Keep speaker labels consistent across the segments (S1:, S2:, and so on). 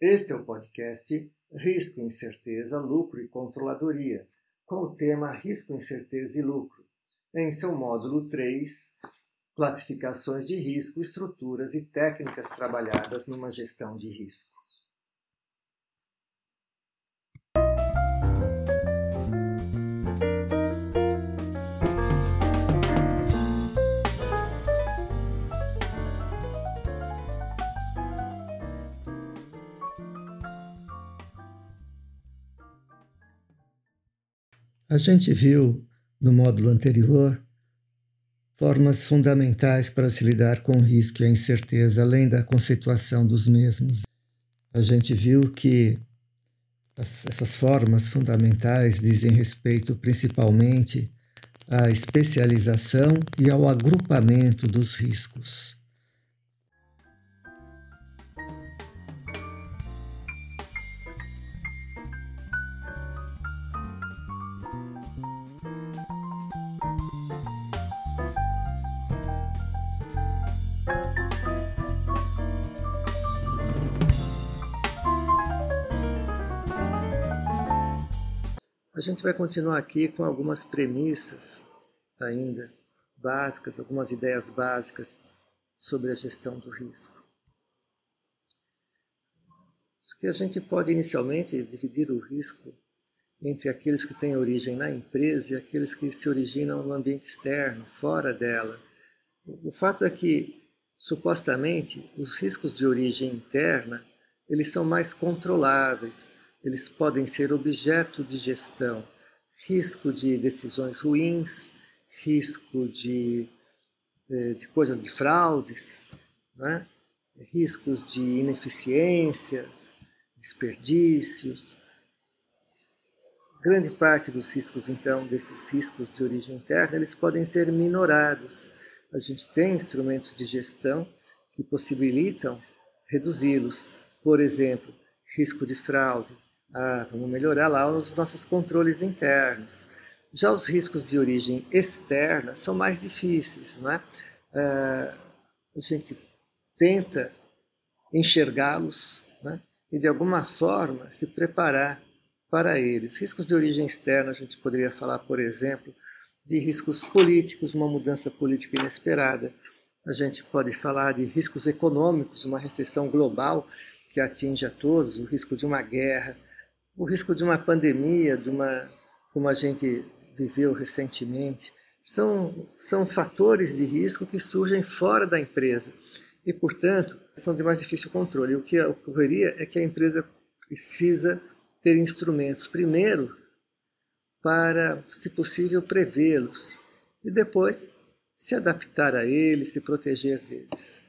S1: Este é o podcast Risco, Incerteza, Lucro e Controladoria, com o tema Risco, Incerteza e Lucro, em seu módulo 3, Classificações de risco, estruturas e técnicas trabalhadas numa gestão de risco. A gente viu no módulo anterior formas fundamentais para se lidar com o risco e a incerteza, além da conceituação dos mesmos. A gente viu que essas formas fundamentais dizem respeito principalmente à especialização e ao agrupamento dos riscos. Gente vai continuar aqui com algumas premissas ainda básicas, algumas ideias básicas sobre a gestão do risco. Acho que a gente pode inicialmente dividir o risco entre aqueles que têm origem na empresa e aqueles que se originam no ambiente externo, fora dela. O fato é que, supostamente, os riscos de origem interna, eles são mais controláveis, eles podem ser objeto de gestão, risco de decisões ruins, risco de, eh, de coisas de fraudes, né? riscos de ineficiências, desperdícios. Grande parte dos riscos, então, desses riscos de origem interna, eles podem ser minorados. A gente tem instrumentos de gestão que possibilitam reduzi-los. Por exemplo, risco de fraude, ah, vamos melhorar lá os nossos controles internos. Já os riscos de origem externa são mais difíceis, não é? Ah, a gente tenta enxergá-los né? e, de alguma forma, se preparar para eles. Riscos de origem externa, a gente poderia falar, por exemplo, de riscos políticos, uma mudança política inesperada. A gente pode falar de riscos econômicos, uma recessão global que atinge a todos, o risco de uma guerra, o risco de uma pandemia, de uma como a gente viveu recentemente, são, são fatores de risco que surgem fora da empresa e, portanto, são de mais difícil controle. O que ocorreria é que a empresa precisa ter instrumentos, primeiro, para, se possível, prevê-los e depois se adaptar a eles, se proteger deles.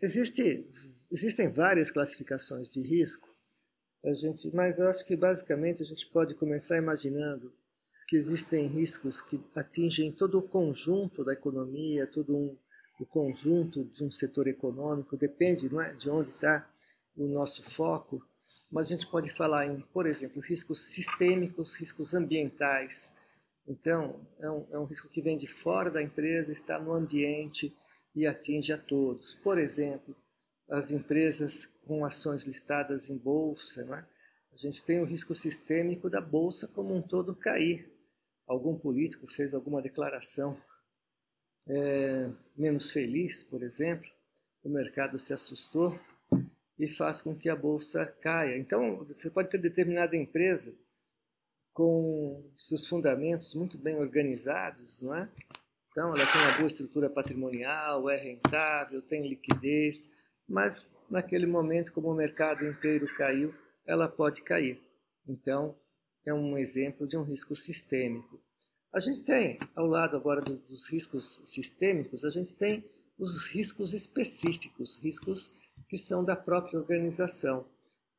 S1: Existe, existem várias classificações de risco, a gente, mas eu acho que basicamente a gente pode começar imaginando que existem riscos que atingem todo o conjunto da economia, todo um, o conjunto de um setor econômico, depende não é, de onde está o nosso foco, mas a gente pode falar em, por exemplo, riscos sistêmicos, riscos ambientais. Então, é um, é um risco que vem de fora da empresa, está no ambiente, e atinge a todos. Por exemplo, as empresas com ações listadas em bolsa, é? a gente tem o risco sistêmico da bolsa como um todo cair. Algum político fez alguma declaração é, menos feliz, por exemplo, o mercado se assustou e faz com que a bolsa caia. Então, você pode ter determinada empresa com seus fundamentos muito bem organizados, não é? Então, ela tem uma boa estrutura patrimonial, é rentável, tem liquidez, mas naquele momento, como o mercado inteiro caiu, ela pode cair. Então, é um exemplo de um risco sistêmico. A gente tem, ao lado agora dos riscos sistêmicos, a gente tem os riscos específicos, riscos que são da própria organização.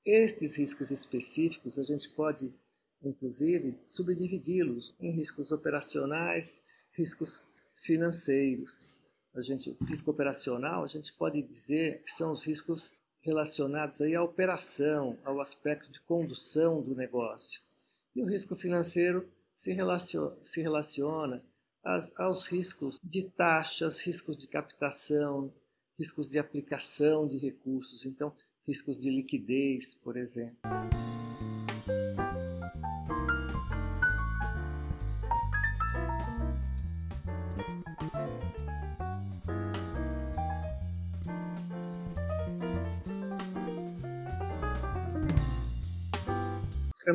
S1: Estes riscos específicos a gente pode, inclusive, subdividi-los em riscos operacionais, riscos financeiros. A gente, risco operacional, a gente pode dizer que são os riscos relacionados aí à operação, ao aspecto de condução do negócio. E o risco financeiro se relaciona, se relaciona aos riscos de taxas, riscos de captação, riscos de aplicação de recursos, então riscos de liquidez, por exemplo.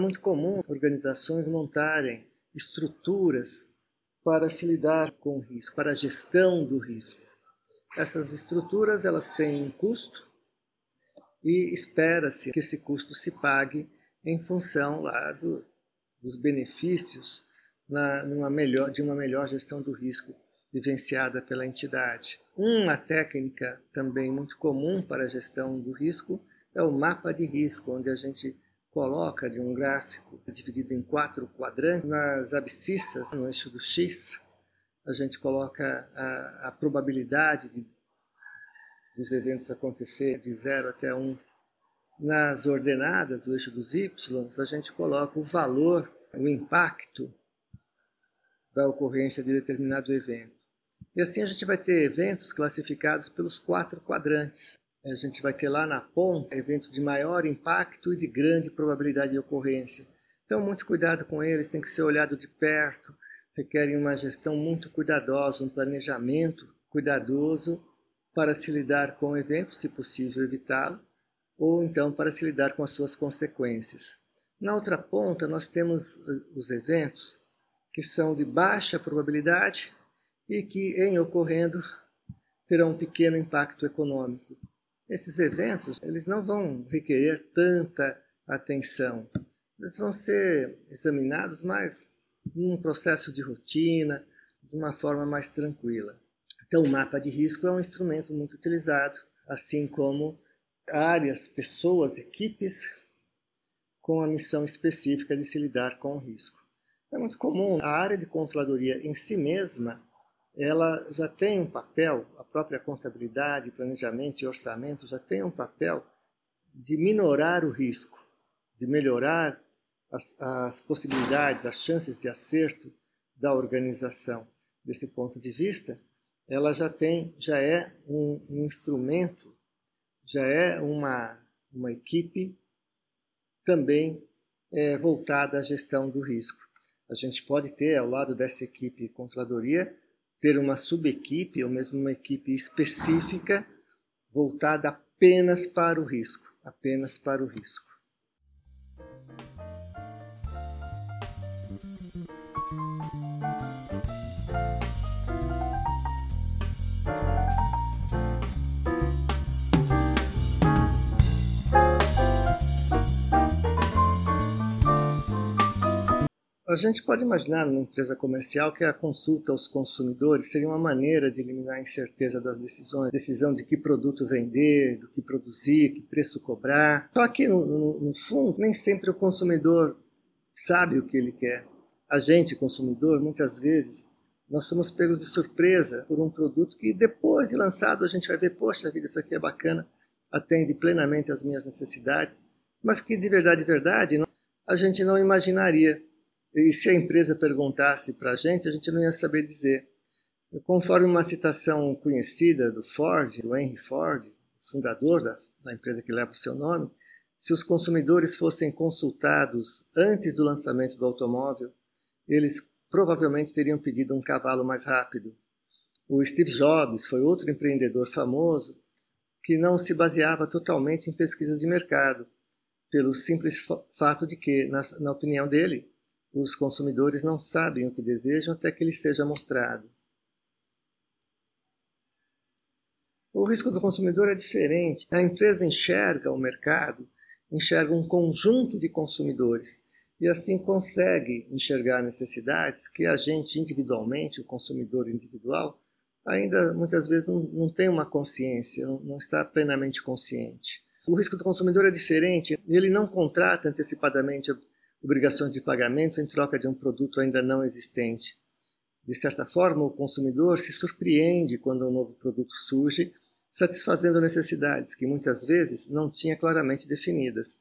S1: Muito comum organizações montarem estruturas para se lidar com o risco, para a gestão do risco. Essas estruturas elas têm um custo e espera-se que esse custo se pague em função lá do, dos benefícios na, numa melhor, de uma melhor gestão do risco vivenciada pela entidade. Uma técnica também muito comum para a gestão do risco é o mapa de risco, onde a gente coloca de um gráfico dividido em quatro quadrantes. Nas abscissas, no eixo do X, a gente coloca a, a probabilidade de, dos eventos acontecer de 0 até 1. Um. Nas ordenadas, o eixo dos Y, a gente coloca o valor, o impacto da ocorrência de determinado evento. E assim a gente vai ter eventos classificados pelos quatro quadrantes. A gente vai ter lá na ponta eventos de maior impacto e de grande probabilidade de ocorrência. Então, muito cuidado com eles, tem que ser olhado de perto, requerem uma gestão muito cuidadosa, um planejamento cuidadoso para se lidar com o evento, se possível evitá-lo, ou então para se lidar com as suas consequências. Na outra ponta, nós temos eh, os eventos que são de baixa probabilidade e que, em ocorrendo, terão um pequeno impacto econômico. Esses eventos, eles não vão requerer tanta atenção. Eles vão ser examinados mais num processo de rotina, de uma forma mais tranquila. Então, o mapa de risco é um instrumento muito utilizado, assim como áreas, pessoas, equipes com a missão específica de se lidar com o risco. É muito comum a área de controladoria em si mesma ela já tem um papel, própria contabilidade, planejamento e orçamento já tem um papel de minorar o risco, de melhorar as, as possibilidades, as chances de acerto da organização. Desse ponto de vista, ela já tem, já é um, um instrumento, já é uma, uma equipe também é, voltada à gestão do risco. A gente pode ter ao lado dessa equipe controladoria ter uma subequipe ou mesmo uma equipe específica voltada apenas para o risco, apenas para o risco. A gente pode imaginar numa empresa comercial que a consulta aos consumidores seria uma maneira de eliminar a incerteza das decisões, decisão de que produto vender, do que produzir, que preço cobrar. Só que no, no, no fundo nem sempre o consumidor sabe o que ele quer. A gente, consumidor, muitas vezes nós somos pegos de surpresa por um produto que depois de lançado a gente vai ver, poxa vida, isso aqui é bacana, atende plenamente às minhas necessidades, mas que de verdade, de verdade, a gente não imaginaria e se a empresa perguntasse para a gente, a gente não ia saber dizer. Conforme uma citação conhecida do Ford, do Henry Ford, fundador da, da empresa que leva o seu nome, se os consumidores fossem consultados antes do lançamento do automóvel, eles provavelmente teriam pedido um cavalo mais rápido. O Steve Jobs foi outro empreendedor famoso que não se baseava totalmente em pesquisas de mercado, pelo simples fato de que, na, na opinião dele, os consumidores não sabem o que desejam até que lhes seja mostrado. O risco do consumidor é diferente. A empresa enxerga o mercado, enxerga um conjunto de consumidores e assim consegue enxergar necessidades que a gente individualmente, o consumidor individual, ainda muitas vezes não, não tem uma consciência, não, não está plenamente consciente. O risco do consumidor é diferente, ele não contrata antecipadamente obrigações de pagamento em troca de um produto ainda não existente. De certa forma, o consumidor se surpreende quando um novo produto surge, satisfazendo necessidades que muitas vezes não tinha claramente definidas.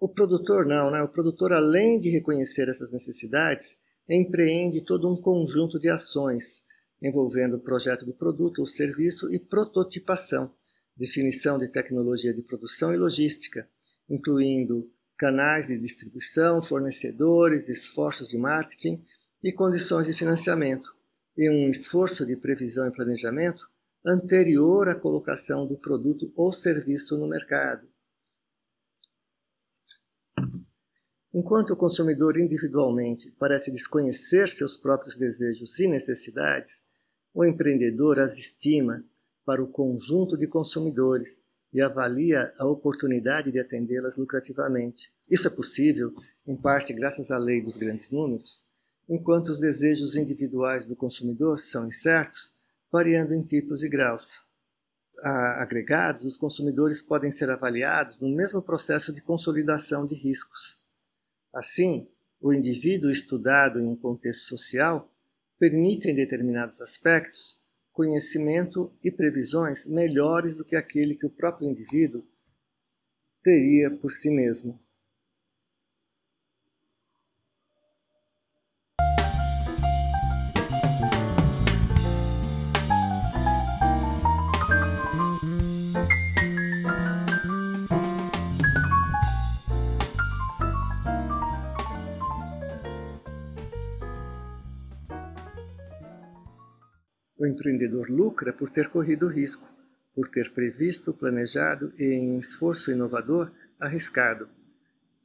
S1: o produtor não, né? O produtor, além de reconhecer essas necessidades, empreende todo um conjunto de ações envolvendo o projeto do produto ou serviço e prototipação, definição de tecnologia de produção e logística, incluindo canais de distribuição, fornecedores, esforços de marketing e condições de financiamento, e um esforço de previsão e planejamento anterior à colocação do produto ou serviço no mercado. Enquanto o consumidor individualmente parece desconhecer seus próprios desejos e necessidades, o empreendedor as estima para o conjunto de consumidores e avalia a oportunidade de atendê-las lucrativamente. Isso é possível, em parte graças à lei dos grandes números, enquanto os desejos individuais do consumidor são incertos, variando em tipos e graus. A agregados, os consumidores podem ser avaliados no mesmo processo de consolidação de riscos. Assim, o indivíduo estudado em um contexto social permite, em determinados aspectos, conhecimento e previsões melhores do que aquele que o próprio indivíduo teria por si mesmo. Empreendedor lucra por ter corrido risco, por ter previsto, planejado e, em um esforço inovador, arriscado.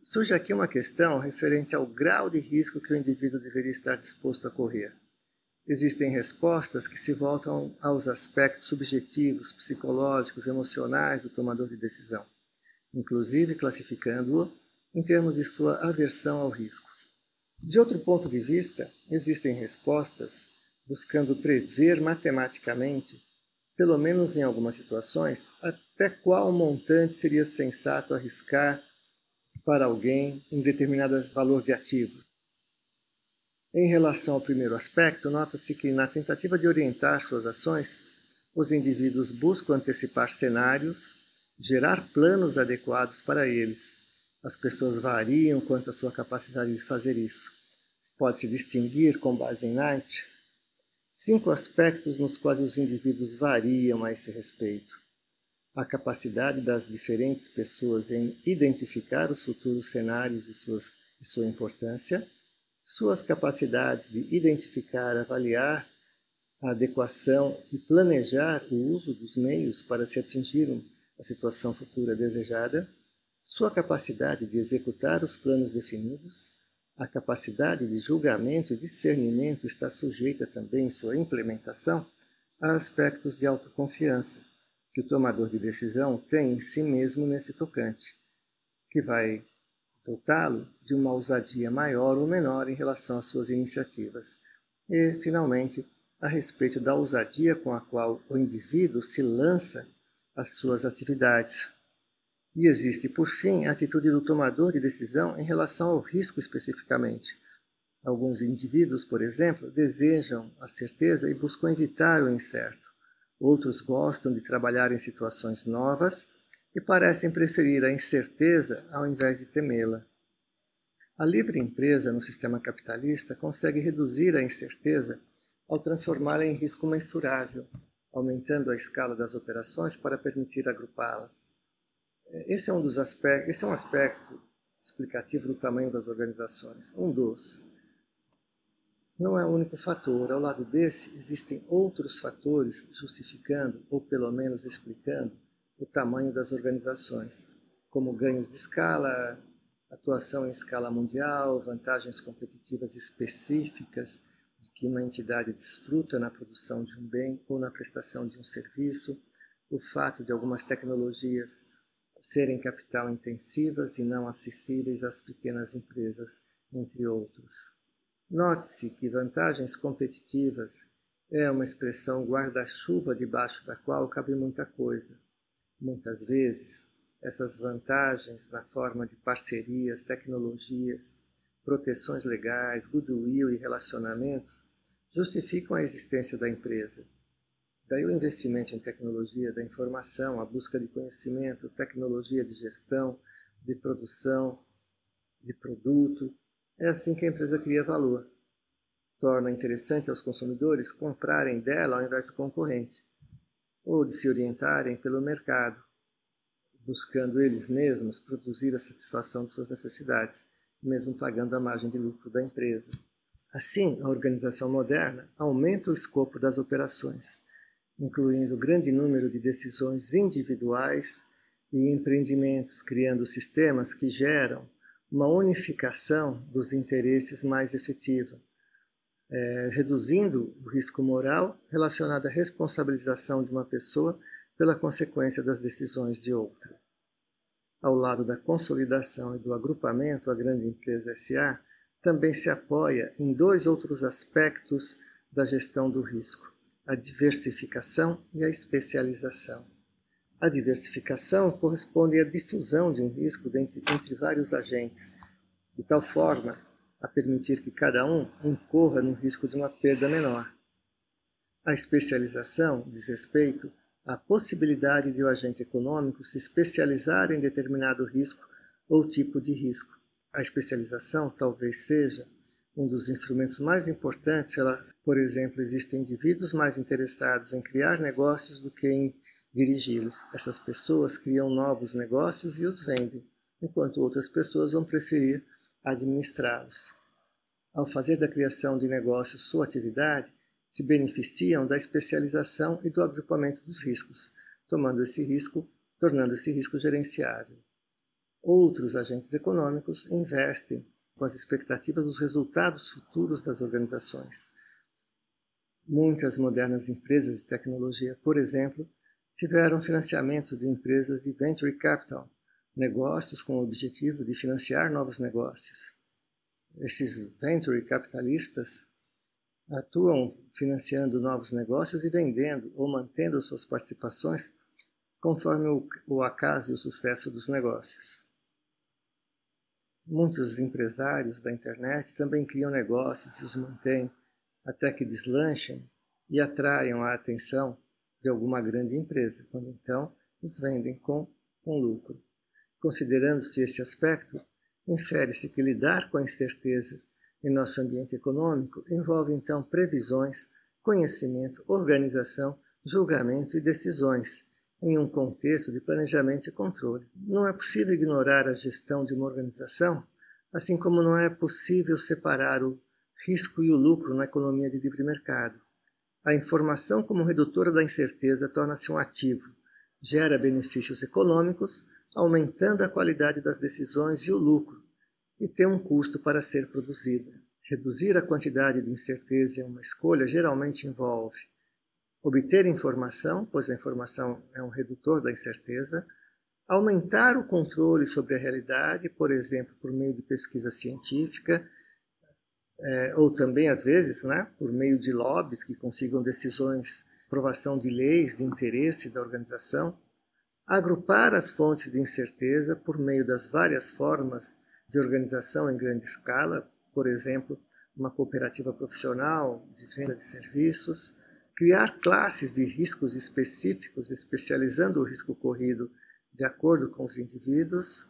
S1: Surge aqui uma questão referente ao grau de risco que o indivíduo deveria estar disposto a correr. Existem respostas que se voltam aos aspectos subjetivos, psicológicos, emocionais do tomador de decisão, inclusive classificando-o em termos de sua aversão ao risco. De outro ponto de vista, existem respostas buscando prever matematicamente, pelo menos em algumas situações, até qual montante seria sensato arriscar para alguém um determinado valor de ativo. Em relação ao primeiro aspecto, nota-se que, na tentativa de orientar suas ações, os indivíduos buscam antecipar cenários, gerar planos adequados para eles. As pessoas variam quanto à sua capacidade de fazer isso. Pode-se distinguir, com base em Knight, cinco aspectos nos quais os indivíduos variam a esse respeito. A capacidade das diferentes pessoas em identificar os futuros cenários e, suas, e sua importância, suas capacidades de identificar, avaliar a adequação e planejar o uso dos meios para se atingir a situação futura desejada, sua capacidade de executar os planos definidos, a capacidade de julgamento e discernimento está sujeita também em sua implementação a aspectos de autoconfiança que o tomador de decisão tem em si mesmo nesse tocante, que vai dotá-lo de uma ousadia maior ou menor em relação às suas iniciativas. E, finalmente, a respeito da ousadia com a qual o indivíduo se lança às suas atividades, e existe, por fim, a atitude do tomador de decisão em relação ao risco especificamente. Alguns indivíduos, por exemplo, desejam a certeza e buscam evitar o incerto. Outros gostam de trabalhar em situações novas e parecem preferir a incerteza ao invés de temê-la. A livre empresa no sistema capitalista consegue reduzir a incerteza ao transformá-la em risco mensurável, aumentando a escala das operações para permitir agrupá-las. Esse é um dos aspectos, esse é um aspecto explicativo do tamanho das organizações, um dos. Não é o único fator, ao lado desse existem outros fatores justificando ou pelo menos explicando o tamanho das organizações, como ganhos de escala, atuação em escala mundial, vantagens competitivas específicas que uma entidade desfruta na produção de um bem ou na prestação de um serviço, o fato de algumas tecnologias serem capital intensivas e não acessíveis às pequenas empresas, entre outros. Note-se que vantagens competitivas é uma expressão guarda-chuva debaixo da qual cabe muita coisa. Muitas vezes, essas vantagens, na forma de parcerias, tecnologias, proteções legais, goodwill e relacionamentos, justificam a existência da empresa Daí o investimento em tecnologia da informação, a busca de conhecimento, tecnologia de gestão, de produção, de produto. É assim que a empresa cria valor. Torna interessante aos consumidores comprarem dela ao invés do concorrente, ou de se orientarem pelo mercado, buscando eles mesmos produzir a satisfação de suas necessidades, mesmo pagando a margem de lucro da empresa. Assim, a organização moderna aumenta o escopo das operações, incluindo grande número de decisões individuais e empreendimentos, criando sistemas que geram uma unificação dos interesses mais efetiva, é, reduzindo o risco moral relacionado à responsabilização de uma pessoa pela consequência das decisões de outra. Ao lado da consolidação e do agrupamento, a grande empresa SA também se apoia em dois outros aspectos da gestão do risco: a diversificação e a especialização. A diversificação corresponde à difusão de um risco entre, entre vários agentes, de tal forma a permitir que cada um incorra no risco de uma perda menor. A especialização diz respeito à possibilidade de o agente econômico se especializar em determinado risco ou tipo de risco. A especialização talvez seja um dos instrumentos mais importantes. Ela, por exemplo, existem indivíduos mais interessados em criar negócios do que em dirigi-los. Essas pessoas criam novos negócios e os vendem, enquanto outras pessoas vão preferir administrá-los. Ao fazer da criação de negócios sua atividade, se beneficiam da especialização e do agrupamento dos riscos, tomando esse risco, tornando esse risco gerenciável. Outros agentes econômicos investem com as expectativas dos resultados futuros das organizações. Muitas modernas empresas de tecnologia, por exemplo, tiveram financiamentos de empresas de venture capital, negócios com o objetivo de financiar novos negócios. Esses venture capitalistas atuam financiando novos negócios e vendendo ou mantendo suas participações conforme o acaso e o sucesso dos negócios. Muitos empresários da internet também criam negócios e os mantêm até que deslanchem e atraiam a atenção de alguma grande empresa, quando então os vendem com, com lucro. Considerando-se esse aspecto, infere-se que lidar com a incerteza em nosso ambiente econômico envolve então previsões, conhecimento, organização, julgamento e decisões em um contexto de planejamento e controle. Não é possível ignorar a gestão de uma organização, assim como não é possível separar o risco e o lucro na economia de livre mercado. A informação como redutora da incerteza torna-se um ativo, gera benefícios econômicos, aumentando a qualidade das decisões e o lucro, e tem um custo para ser produzida. Reduzir a quantidade de incerteza em uma escolha geralmente envolve obter informação, pois a informação é um redutor da incerteza, aumentar o controle sobre a realidade, por exemplo, por meio de pesquisa científica, é, ou também, às vezes, né, por meio de lobbies que consigam decisões, aprovação de leis de interesse da organização, agrupar as fontes de incerteza por meio das várias formas de organização em grande escala, por exemplo, uma cooperativa profissional de venda de serviços, criar classes de riscos específicos, especializando o risco corrido de acordo com os indivíduos,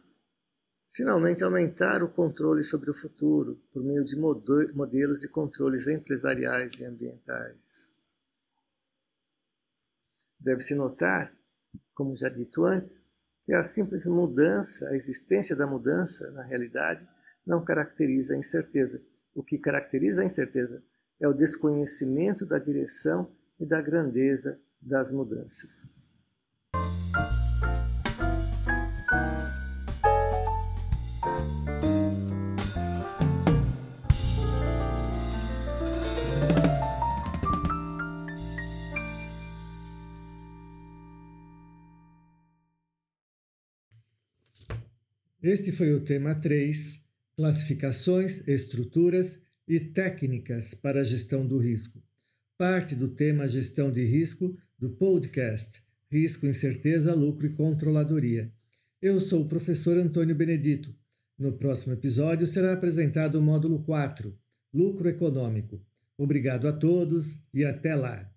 S1: finalmente aumentar o controle sobre o futuro por meio de modelos de controles empresariais e ambientais. Deve-se notar como já dito antes, que a simples mudança, a existência da mudança na realidade, não caracteriza a incerteza. O que caracteriza a incerteza é o desconhecimento da direção e da grandeza das mudanças. Este foi o tema 3: Classificações, estruturas e técnicas para a gestão do risco. Parte do tema Gestão de Risco do podcast Risco, Incerteza, Lucro e Controladoria. Eu sou o professor Antônio Benedito. No próximo episódio será apresentado o módulo 4, Lucro Econômico. Obrigado a todos e até lá!